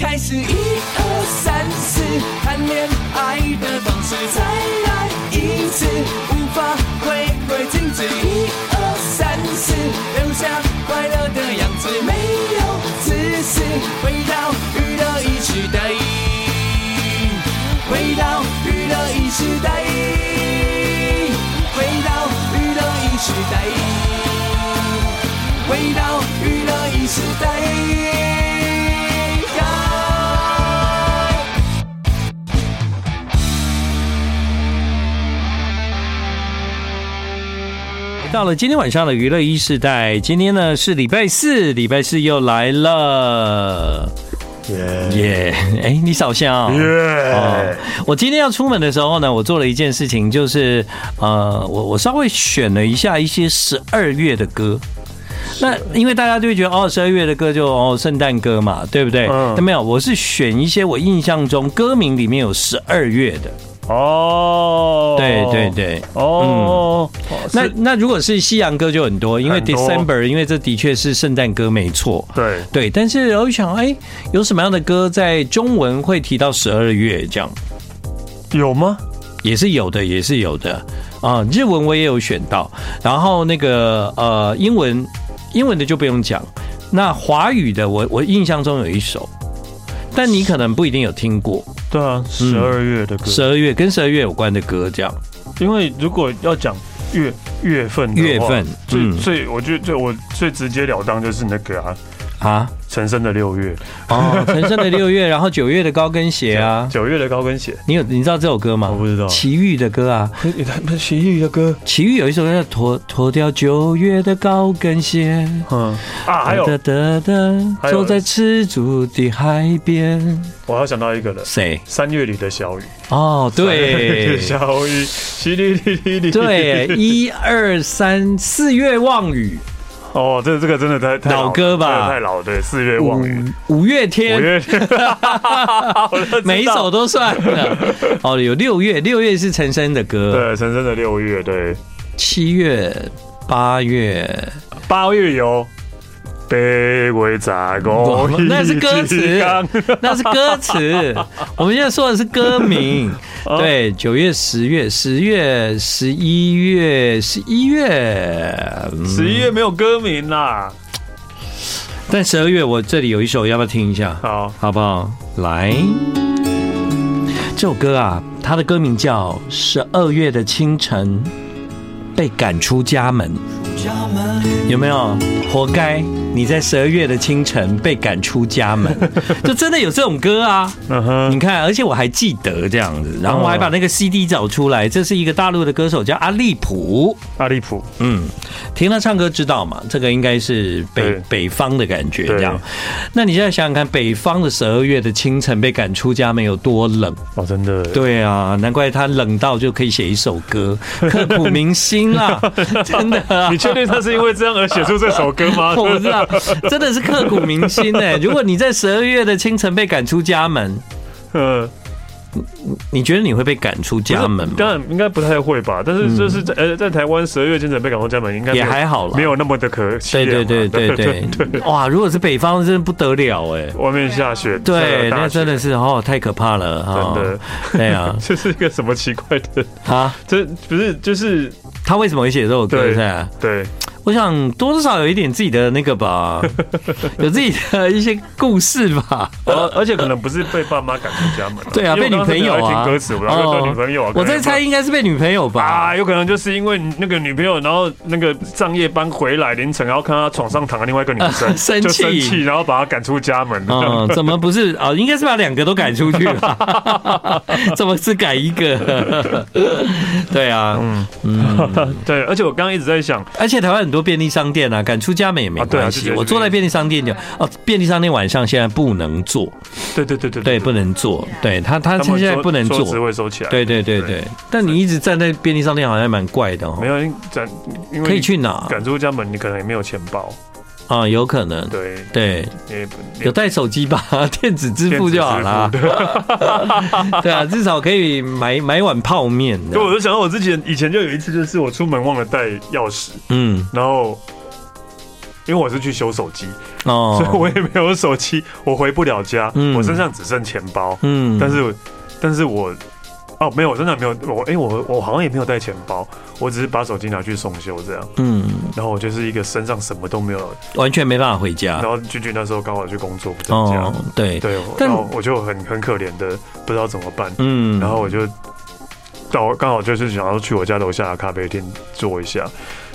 开始，一二三四，谈恋爱的方式，再来一次，无法回归静止，一二三四，留下快乐的样子，没有自私，回到娱乐一时代，回到娱乐一时代，回到娱乐一时代，回到娱乐一时代。到了今天晚上的娱乐一世代，今天呢是礼拜四，礼拜四又来了，耶耶！哎，你少笑耶、哦！我今天要出门的时候呢，我做了一件事情，就是呃，我我稍微选了一下一些十二月的歌。那因为大家就会觉得哦，十二月的歌就哦圣诞歌嘛，对不对？嗯。那没有，我是选一些我印象中歌名里面有十二月的。哦，对对对，哦，那那如果是西洋歌就很多，因为 December，因为这的确是圣诞歌没错，对对，但是我想，哎，有什么样的歌在中文会提到十二月这样？有吗？也是有的，也是有的啊。日文我也有选到，然后那个呃，英文英文的就不用讲，那华语的我我印象中有一首。但你可能不一定有听过，对啊，十二月的歌，十二月跟十二月有关的歌，这样。因为如果要讲月月份，月份，最最，我觉得最我最直截了当就是那个啊。啊，陈升的六月。哦，陈升的六月，然后九月的高跟鞋啊，九月的高跟鞋，你有你知道这首歌吗？我不知道，齐豫的歌啊，齐豫的歌，齐豫有一首歌叫脱脱掉九月的高跟鞋，嗯。啊，还有。哒哒哒，走在赤足的海边，我要想到一个了，谁？三月里的小雨。哦，对，小雨，淅沥沥沥沥，对，一二三，四月望雨。哦，这这个真的太太老歌吧？太老，对，四月望雨，五月天，五月天，每一首都算了。哦，有六月，六月是陈升的歌，对，陈升的六月，对，七月、八月，八月有。北归杂工，那是歌词，那是歌词。我们现在说的是歌名。对，九月、十月、十月、十一月、十一月，十一月没有歌名啦。但十二月我这里有一首，要不要听一下？好，好不好？来，这首歌啊，它的歌名叫《十二月的清晨被赶出家门》。有没有？活该你在十二月的清晨被赶出家门，就真的有这种歌啊！你看，而且我还记得这样子，然后我还把那个 CD 找出来。这是一个大陆的歌手叫阿利普，阿利普，嗯，听他唱歌知道嘛？这个应该是北北方的感觉，这样。那你现在想想看，北方的十二月的清晨被赶出家门有多冷哦？真的，对啊，难怪他冷到就可以写一首歌，刻骨铭心啊！真的啊。确定他是因为这样而写出这首歌吗？我不知道，真的是刻骨铭心哎！如果你在十二月的清晨被赶出家门，嗯。你觉得你会被赶出家门吗？当然应该不太会吧。但是就是在呃，在台湾十二月清晨被赶出家门，应该也还好了，没有那么的可惜。对对对对 对对。哇，如果是北方，真的不得了哎！外面下雪，对，那真的是哦，太可怕了，真的。对啊，这是一个什么奇怪的啊？这不是就是他为什么会写这首歌？对。我想多多少少有一点自己的那个吧，有自己的一些故事吧。而而且可能不是被爸妈赶出家门，对啊，被女朋友啊。听歌词，然后被女朋友啊。我在猜应该是被女朋友吧。啊，有可能就是因为那个女朋友，然后那个上夜班回来凌晨，然后看他床上躺了另外一个女生，生气，生气，然后把她赶出家门。嗯，怎么不是啊？应该是把两个都赶出去了。怎么只赶一个？对啊，嗯嗯，对。而且我刚刚一直在想，而且台湾很多。便利商店啊，赶出家门也没关系。我坐在便利商店就哦，便利商店晚上现在不能坐，对对对对对，不能坐。对他他现在不能坐，只会收起来。对对对对，但你一直站在便利商店好像蛮怪的哦。没有，咱可以去哪？赶出家门，你可能也没有钱包啊，有可能。对。对，有带手机吧？电子支付就好了。对啊，至少可以买买碗泡面。对，我就想到我之前以前就有一次，就是我出门忘了带钥匙，嗯，然后因为我是去修手机哦，所以我也没有手机，我回不了家，嗯。我身上只剩钱包，嗯，但是但是我哦没有，我真的没有，我哎、欸、我我好像也没有带钱包，我只是把手机拿去送修这样，嗯，然后我就是一个身上什么都没有，完全没办法回家。然。后俊俊那时候刚好去工作不在家，哦，对，对，然后我就很很可怜的不知道怎么办，嗯，然后我就到刚好就是想要去我家楼下的咖啡店坐一下，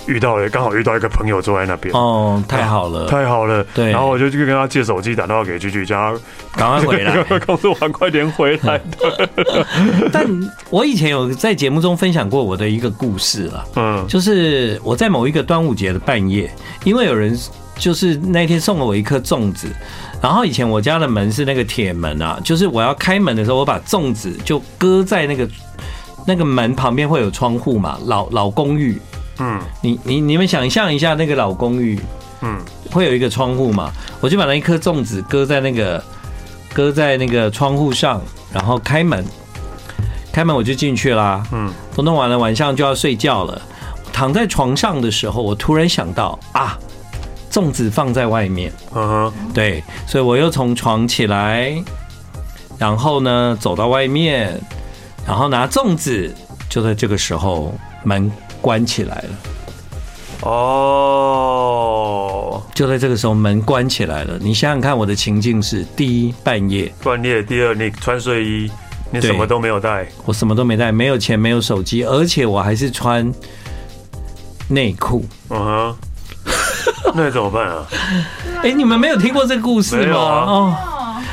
遇到了刚好遇到一个朋友坐在那边，哦，太好了，太好了，对。然后我就去跟他借手机打电话给居居，叫他赶快回来。告诉我快点回来。但我以前有在节目中分享过我的一个故事了，嗯。就是我在某一个端午节的半夜，因为有人就是那天送了我一颗粽子，然后以前我家的门是那个铁门啊，就是我要开门的时候，我把粽子就搁在那个那个门旁边会有窗户嘛，老老公寓，嗯你你你们想象一下那个老公寓嗯会有一个窗户嘛，我就把那一颗粽子搁在那个搁在那个窗户上，然后开门，开门我就进去啦。嗯都弄完了，晚上就要睡觉了。躺在床上的时候，我突然想到啊，粽子放在外面，嗯哼对，所以我又从床起来，然后呢走到外面，然后拿粽子。就在这个时候，门关起来了。哦，就在这个时候，门关起来了。你想想看，我的情境是：第一，半夜，半夜；第二，你穿睡衣，你什么都没有带。我什么都没带，没有钱，没有手机，而且我还是穿内裤。嗯哼，那怎么办啊？哎、你们没有听过这个故事吗？啊哦，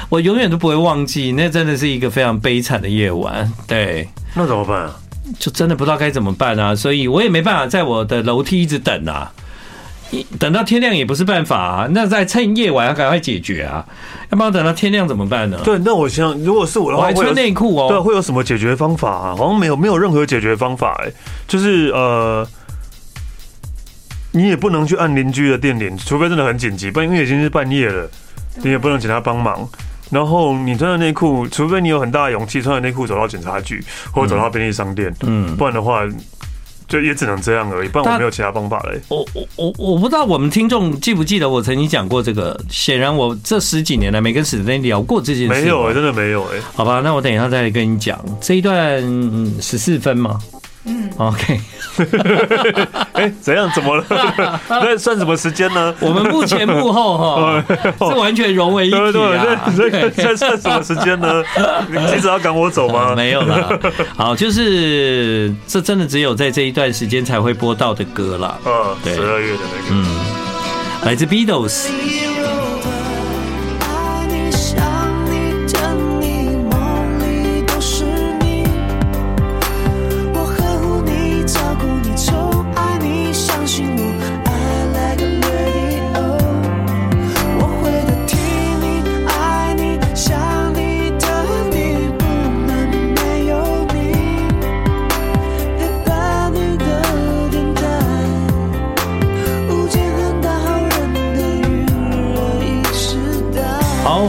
我永远都不会忘记，那真的是一个非常悲惨的夜晚。对，那怎么办啊？就真的不知道该怎么办啊，所以我也没办法在我的楼梯一直等啊，一等到天亮也不是办法啊。那再趁夜晚要赶快解决啊，要不然等到天亮怎么办呢？对，那我想，如果是我的话，我还穿内裤哦对，哦。会有什么解决方法啊？好像没有，没有任何解决方法哎、就是呃，你也不能去按邻居的电铃，除非真的很紧急，不然因为已经是半夜了，你也不能请他帮忙。然后你穿的内裤，除非你有很大的勇气穿着内裤走到警察局或者走到便利商店，嗯，不然的话，就也只能这样而已。不然我没有其他方法嘞。我我我我不知道我们听众记不记得我曾经讲过这个，显然我这十几年来没跟史丹聊过这件事。没有哎、真的没有哎、好吧，那我等一下再来跟你讲这一段十四分吗？嗯，OK，哎、怎样？怎么了？那算什么时间呢？我们目前幕后哈 是完全融为一体对对算什么时间呢？你急着要赶我走吗？没有啦，好，就是这真的只有在这一段时间才会播到的歌啦。嗯，对十二月的那个。嗯，来自 Beatles。相信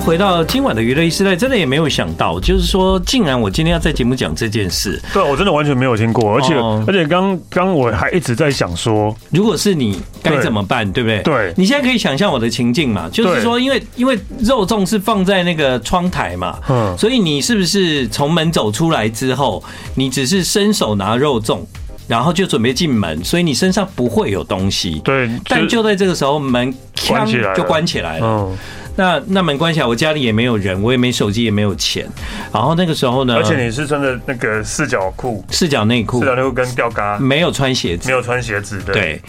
回到今晚的娱乐一时代，真的也没有想到，就是说，竟然我今天要在节目讲这件事。对，我真的完全没有听过，而且哦而且刚刚我还一直在想说，如果是你，该怎么办？对不对？对你现在可以想象我的情境嘛，就是说，因为因为肉粽是放在那个窗台嘛，嗯所以你是不是从门走出来之后，你只是伸手拿肉粽，然后就准备进门，所以你身上不会有东西。对，但就在这个时候，门关起来了就关起来了。嗯，那那门关起来，我家里也没有人，我也没手机，也没有钱。然后那个时候呢，而且你是穿的那个四角裤、四角内裤，四角内裤跟吊嘎，没有穿鞋子没。有穿鞋子的，，对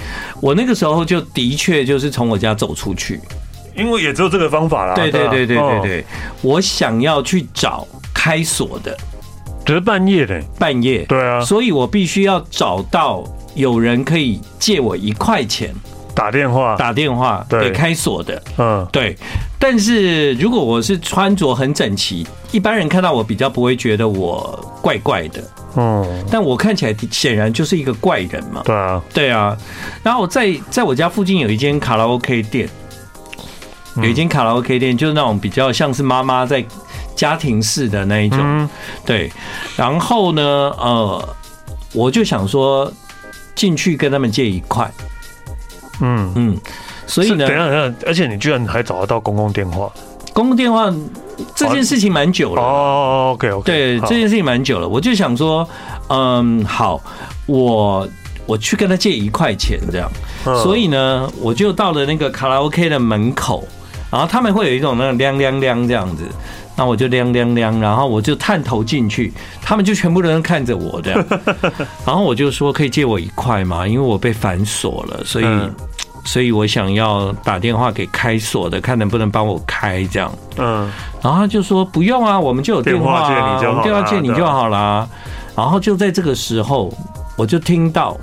我那个时候就的确就是从我家走出去。因为也只有这个方法啦。对对啊对对对哦对，我想要去找开锁的只是半夜的，半夜，对啊，所以我必须要找到有人可以借我一块钱打电话，打电话对给开锁的。嗯，对，但是如果我是穿着很整齐，一般人看到我比较不会觉得我怪怪的，嗯，但我看起来显然就是一个怪人嘛。对啊，对啊，然后我在在我家附近有一间卡拉 OK 店，有一间卡拉 OK 店，就是那种比较像是妈妈在家庭式的那一种。嗯，对，然后呢，呃，我就想说进去跟他们借一块，嗯，嗯，所以呢，等一下等一下，而且你居然还找得到公共电话，公共电话这件事情蛮久了。哦。OK OK，对，这件事情蛮久了，我就想说，嗯，好，我我去跟他借一块钱这样，所以呢，我就到了那个卡拉 OK 的门口，然后他们会有一种那种亮亮亮这样子。那我就亮亮亮，然后我就探头进去，他们就全部人看着我这样，然后我就说可以借我一块吗？因为我被反锁了，所以，所以我想要打电话给开锁的，看能不能帮我开这样。嗯，然后他就说不用啊，我们就有电话，我们电话借你就好了。然后就在这个时候，我就听到。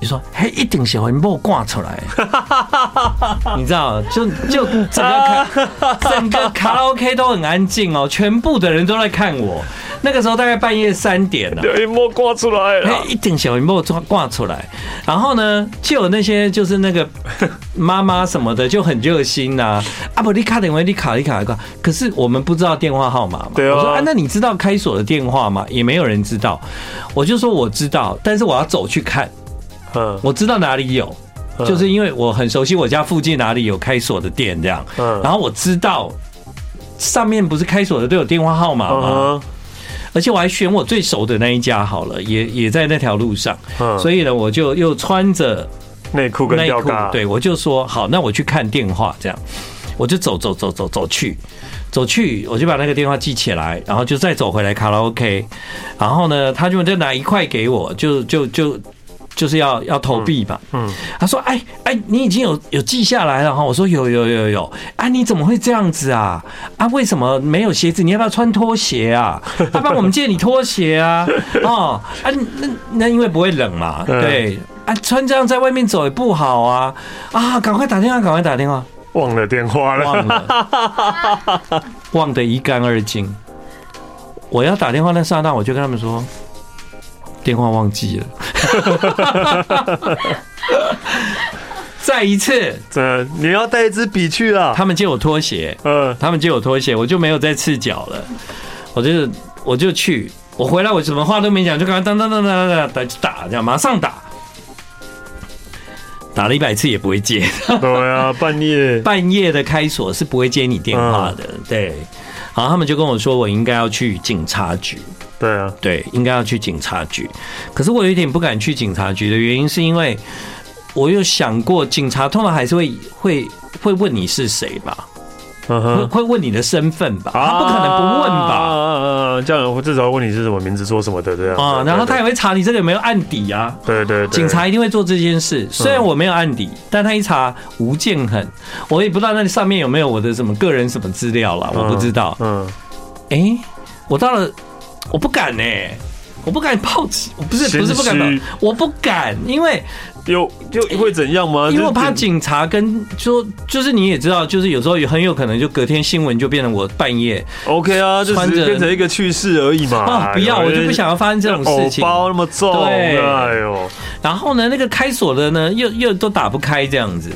你说，嘿，一定是会莫挂出来，你知道，就就整个 卡整个卡拉 OK 都很安静哦，全部的人都在看我。那个时候大概半夜三点了，对，莫挂出来，嘿，一定小会莫挂出来。然后呢，就有那些就是那个 妈妈什么的就很热心呐，啊不，你卡点位，你卡一卡一卡。可是我们不知道电话号码嘛，对啊。我说啊，那你知道开锁的电话吗？也没有人知道。我就说我知道，但是我要走去看。嗯，我知道哪里有，就是因为我很熟悉我家附近哪里有开锁的店这样。嗯，然后我知道上面不是开锁的都有电话号码吗？而且我还选我最熟的那一家好了，也也在那条路上。嗯，所以呢，我就又穿着内裤跟内裤，对，我就说好，那我去看电话这样，我就走走走走走去，走去，我就把那个电话记起来，然后就再走回来卡拉 OK，然后呢，他就再拿一块给我，就就就。就是要要投币吧，嗯，他说，哎哎，你已经有有记下来了哈，我说有有有有，啊，你怎么会这样子啊？啊，为什么没有鞋子？你要不要穿拖鞋啊？要 不然我们借你拖鞋啊？哦，啊，那那因为不会冷嘛，对，啊，穿这样在外面走也不好啊，啊，赶快打电话，赶快打电话，忘了电话了，忘了，忘得一干二净。我要打电话那刹那，我就跟他们说。电话忘记了，再一次，这你要带一支笔去啊？他们借我拖鞋，嗯，他们借我拖鞋，我就没有再赤脚了。我就我就去，我回来我什么话都没讲，就赶快当当当当当打打，这样马上打，打了一百次也不会接。对啊，半夜半夜的开锁是不会接你电话的。对，然后他们就跟我说，我应该要去警察局。对啊，对，应该要去警察局。可是我有一点不敢去警察局的原因，是因为我有想过，警察通常还是会会会问你是谁吧，会会问你的身份吧，他不可能不问吧？这样至少问你是什么名字，做什么的这样啊。然后他也会查你这个有没有案底啊。对对，警察一定会做这件事。虽然我没有案底，但他一查吴建衡，我也不知道那上面有没有我的什么个人什么资料了，我不知道。嗯，哎，我到了。我不敢呢、欸，我不敢报警，我不是不是不敢报，我不敢，因为有就会怎样吗？因为我怕警察跟说，就是你也知道，就是有时候也很有可能就隔天新闻就变成我半夜 OK 啊，就变成一个趣事而已嘛。啊，不要，我就不想要发生这种事情。包那么重，对，哎呦。然后呢，那个开锁的呢，又又都打不开这样子。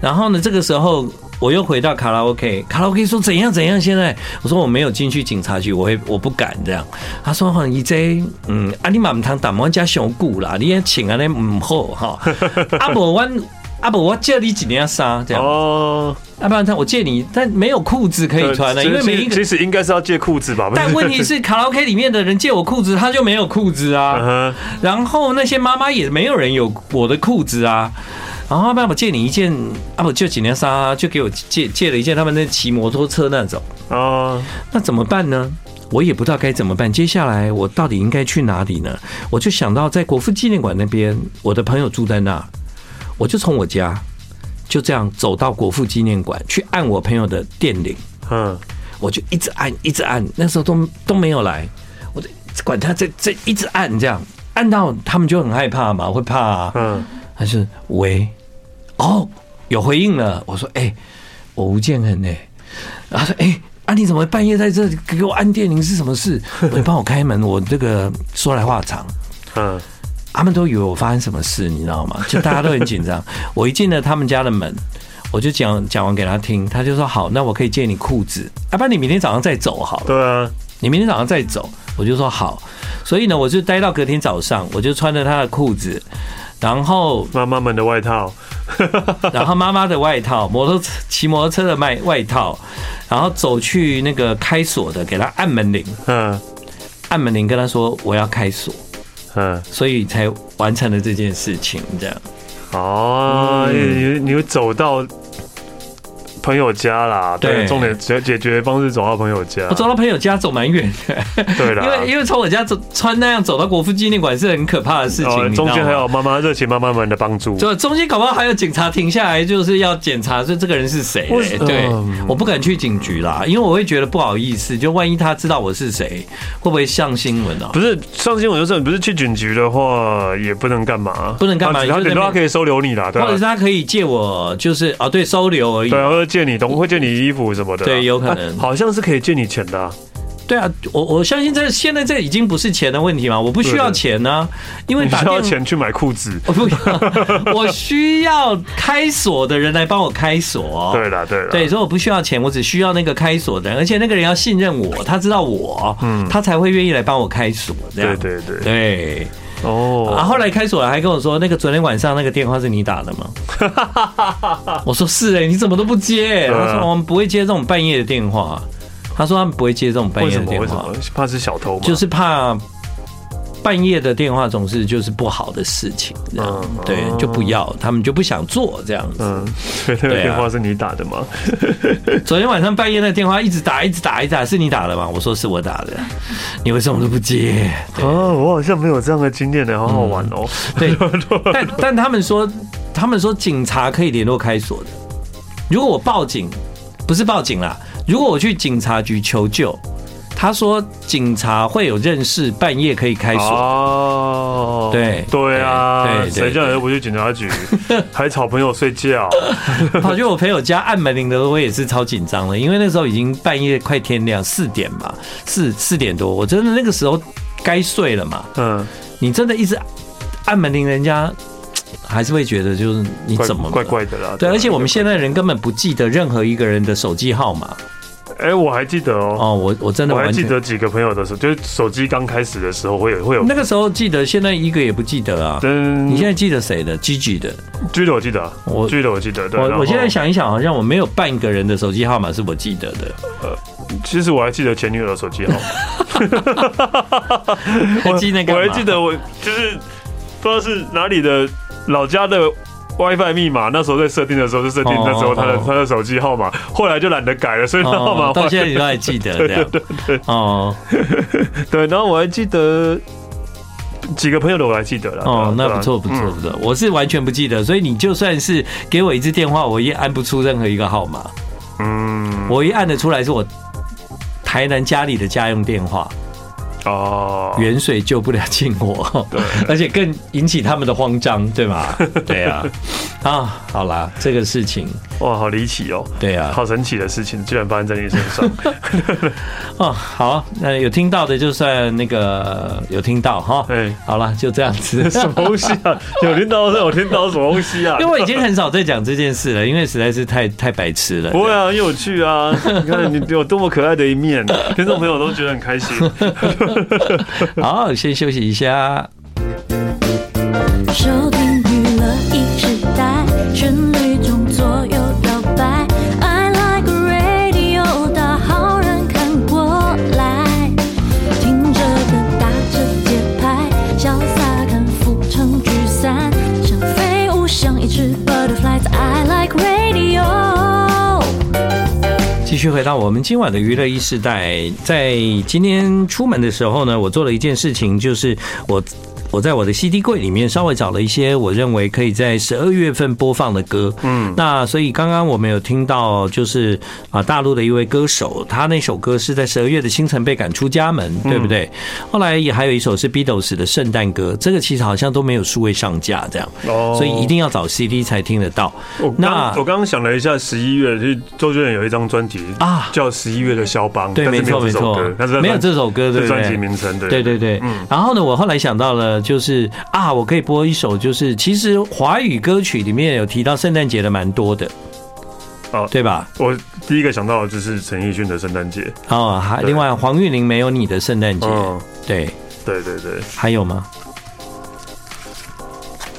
然后呢，这个时候。我又回到卡拉 OK，卡拉 OK 说怎样怎样？现在我说我没有进去警察局，我会我不敢这样。他说好像一 J，嗯，啊你妈唔通打我家小姑啦，你也请啊，那唔好哈。阿伯我阿伯我借你几年纱这样哦，要不然他我借你，但没有裤子可以穿了，因为每一个其实应该是要借裤子吧。但问题是卡拉 OK 里面的人借我裤子，他就没有裤子啊。然后那些妈妈也没有人有我的裤子啊。然后要不然我借你一件啊，不就几年纱，就给我借借了一件他们那骑摩托车那种啊，那怎么办呢？我也不知道该怎么办。接下来我到底应该去哪里呢？我就想到在国父纪念馆那边，我的朋友住在那，我就从我家就这样走到国父纪念馆去按我朋友的电铃，嗯，我就一直按一直按，那时候都都没有来，我就管他这这一直按这样按到他们就很害怕嘛，会怕啊，嗯，还是喂。哦，有回应了。我说：“哎、欸，我吴建衡呢？”然后说：“哎、欸，啊，你怎么半夜在这给我按电铃是什么事？你帮我开门。我这个说来话长。嗯，他们都以为我发生什么事，你知道吗？就大家都很紧张。我一进了他们家的门，我就讲讲完给他听，他就说：好，那我可以借你裤子，要、啊、不然你明天早上再走好了。对啊，你明天早上再走。我就说好。所以呢，我就待到隔天早上，我就穿着他的裤子。”然后妈妈们的外套，然后妈妈的外套，摩托车骑摩托车的外外套，然后走去那个开锁的，给他按门铃，嗯按门铃跟他说我要开锁，嗯，所以才完成了这件事情，这样。哦，你你会走到。朋友家啦，对，重点解解决方式走到朋友家。我走到朋友家走蛮远的，对啦，因为因为从我家走穿那样走到国父纪念馆是很可怕的事情。中间还有妈妈热情妈妈们的帮助，就中间搞不好还有警察停下来，就是要检查说这个人是谁。对，我不敢去警局啦，因为我会觉得不好意思，就万一他知道我是谁，会不会上新闻啊？不是上新闻就是你不是去警局的话，也不能干嘛，不能干嘛，他顶多他可以收留你啦，对，或者是他可以借我，就是啊，对，收留而已，对，借你东会借你衣服什么的，对，有可能，好像是可以借你钱的。对啊，我我相信这现在这已经不是钱的问题嘛，我不需要钱呢，因为打需要钱去买裤子，不，我需要开锁的人来帮我开锁。对了，对了，对，所以我不需要钱，我只需要那个开锁的人，而且那个人要信任我，他知道我，嗯，他才会愿意来帮我开锁。这样，对对对对。哦，啊，后来开锁了，还跟我说，那个昨天晚上那个电话是你打的吗？我说是哎，你怎么都不接？他说我们不会接这种半夜的电话。他说他们不会接这种半夜的电话，怕是小偷吗？就是怕半夜的电话总是就是不好的事情，这样对，就不要，他们就不想做这样子。嗯，所以那个电话是你打的吗？昨天晚上半夜那电话一直打，一直打，一直打，是你打的吗？我说是我打的，你为什么都不接？哦，我好像没有这样的经验呢，好好玩哦。对，但但他们说，他们说警察可以联络开锁的，如果我报警，不是报警啦。如果我去警察局求救，他说警察会有认识半夜可以开锁。哦，对对啊，对，谁叫你不去警察局，还吵朋友睡觉？跑去我朋友家按门铃的时候，我也是超紧张的，因为那时候已经半夜快天亮，四点吧，四四点多，我真的那个时候该睡了嘛。嗯，你真的一直按门铃，人家还是会觉得就是你怎么怪怪的啦。对，而且我们现在人根本不记得任何一个人的手机号码。哎，我还记得哦。哦，我我真的我还记得几个朋友的时候，就是手机刚开始的时候会有会有。那个时候记得，现在一个也不记得啊。嗯，你现在记得谁的？Gigi 的，Gigi 的我记得，我 Gigi 的我记得。我我现在想一想，好像我没有半个人的手机号码是我记得的。呃，其实我还记得前女友的手机号码。我记那个，我还记得我就是不知道是哪里的老家的。WiFi 密码那时候在设定的时候就设定那时候他的他的手机号码，后来就懒得改了，所以号码到现在你都还记得。对对对对，哦，对，然后我还记得几个朋友的我还记得了。哦，那不错不错不错，我是完全不记得，所以你就算是给我一次电话，我也按不出任何一个号码。嗯，我一按得出来是我台南家里的家用电话。哦，远水救不了近火，对，而且更引起他们的慌张，对吗？对啊，啊，好啦，这个事情哇，好离奇哦，对啊，好神奇的事情居然发生在你身上，哦，好，那有听到的就算那个有听到哈，对，好了，就这样子，什么东西啊？有听到是有听到什么东西啊？因为我已经很少在讲这件事了，因为实在是太太白痴了。不会啊，很有趣啊！你看你有多么可爱的一面，听众朋友都觉得很开心。好，先休息一下。续回到我们今晚的娱乐一时代，在今天出门的时候呢，我做了一件事情，就是我。我在我的 CD 柜里面稍微找了一些我认为可以在十二月份播放的歌，嗯，那所以刚刚我们有听到就是啊大陆的一位歌手，他那首歌是在十二月的清晨被赶出家门，对不对？后来也还有一首是 Beatles 的圣诞歌，这个其实好像都没有数位上架这样，哦，所以一定要找 CD 才听得到。那我刚刚想了一下，十一月就周杰伦有一张专辑啊，叫《十一月的肖邦》，对，没错没错，但是没有这首歌，的专辑名称，对。对对对，嗯。然后呢，我后来想到了。就是啊，我可以播一首，就是其实华语歌曲里面有提到圣诞节的蛮多的，哦，对吧？我第一个想到的就是陈奕迅的圣诞节哦，还另外黄韵玲没有你的圣诞节，对，对对对，还有吗？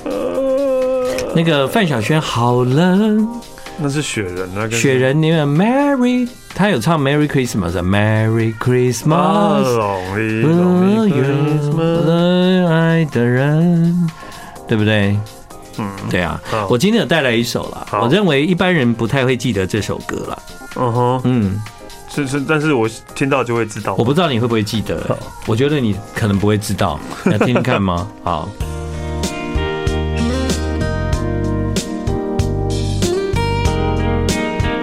呃。那个范晓萱好冷，那是雪人那个雪人，你们 Merry，他有唱 Merry Christmas，Merry Christmas，我有爱的人，对不对？嗯，对啊，我今天有带来一首了，我认为一般人不太会记得这首歌了。嗯哼，嗯，是是，但是我听到就会知道。我不知道你会不会记得，我觉得你可能不会知道，要听听看吗？好。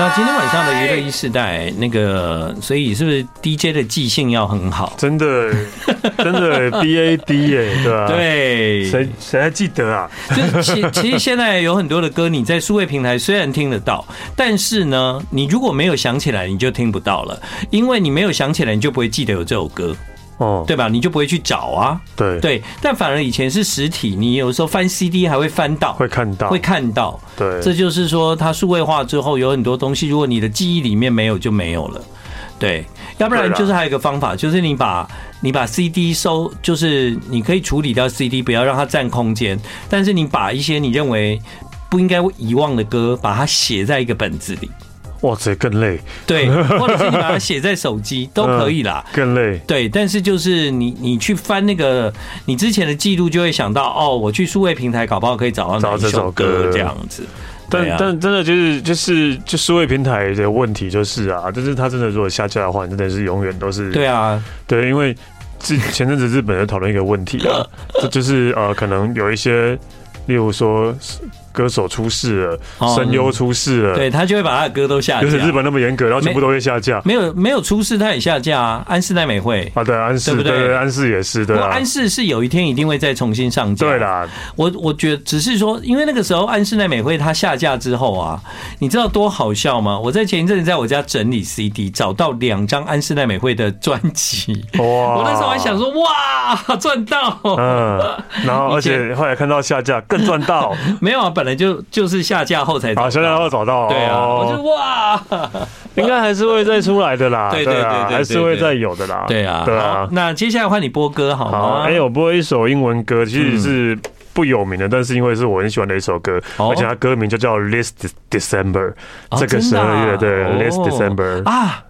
到今天晚上的娱乐一世代，那个，所以是不是 DJ 的记性要很好？真的，真的 B A D 哎，对吧？对，谁谁还记得啊？就其其实现在有很多的歌，你在数位平台虽然听得到，但是呢，你如果没有想起来，你就听不到了，因为你没有想起来，你就不会记得有这首歌。哦，对吧？你就不会去找啊。对对，但反而以前是实体，你有时候翻 CD 还会翻到，会看到，会看到。对，这就是说，它数位化之后，有很多东西，如果你的记忆里面没有，就没有了。对，要不然就是还有一个方法，就是你把你把 CD 收，就是你可以处理掉 CD，不要让它占空间，但是你把一些你认为不应该遗忘的歌，把它写在一个本子里。哇塞，更累。对，或者是你把它写在手机 都可以啦。更累。对，但是就是你你去翻那个你之前的记录，就会想到哦，我去数位平台搞不好可以找到哪一首歌这样子。但但真的就是就是就数位平台的问题就是啊，就是它真的如果下架的话，真的是永远都是。对啊，对，因为之前阵子日本在讨论一个问题啊，这 就是呃，可能有一些，例如说。歌手出事了，声优出事了，对，他就会把他的歌都下架。就是日本那么严格，然后全部都会下架。没有没有出事，他也下架啊。安室奈美惠啊，对，安室对对，安室也是对。安室是有一天一定会再重新上架。对啦，我我觉得只是说，因为那个时候安室奈美惠她下架之后啊，你知道多好笑吗？我在前一阵子在我家整理 CD，找到两张安室奈美惠的专辑。哇！我那时候还想说，哇，赚到。嗯，然后而且后来看到下架更赚到。没有啊。本来就就是下架后才啊，下架后找到，对啊，我就哇，应该还是会再出来的啦，对对对，还是会再有的啦，对啊，对啊。那接下来换你播歌好吗？哎，我播一首英文歌，其实是不有名的，但是因为是我很喜欢的一首歌，而且它歌名就叫《Last December》，这个十二月对，《Last December》啊，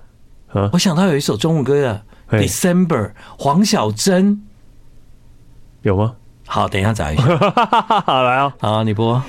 我想到有一首中文歌的《December》，黄小珍。有吗？好，等一下找一下，好来哦，好，你播。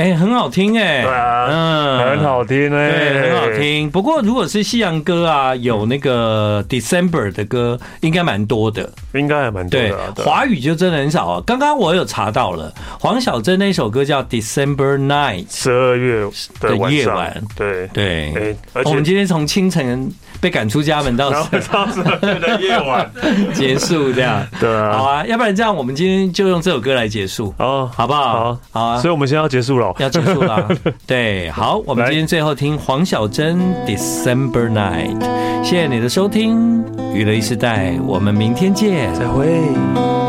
哎、欸，很好听哎、欸，对啊，嗯，很好听哎、欸，对，很好听。不过如果是西洋歌啊，有那个 December 的歌，应该蛮多的，应该还蛮多的、啊。对，华语就真的很少啊。刚刚我有查到了，黄小珍那首歌叫 December Night，十二月的夜晚。对对，我们今天从清晨。被赶出家门到十二月的夜晚。结束这样，对啊，好啊，要不然这样我们今天就用这首歌来结束哦，好不好？好，好啊，所以我们现在要结束了，要结束了，对，好，我们今天最后听黄小珍 December Night，谢谢你的收听，娱乐一时代，我们明天见，再会。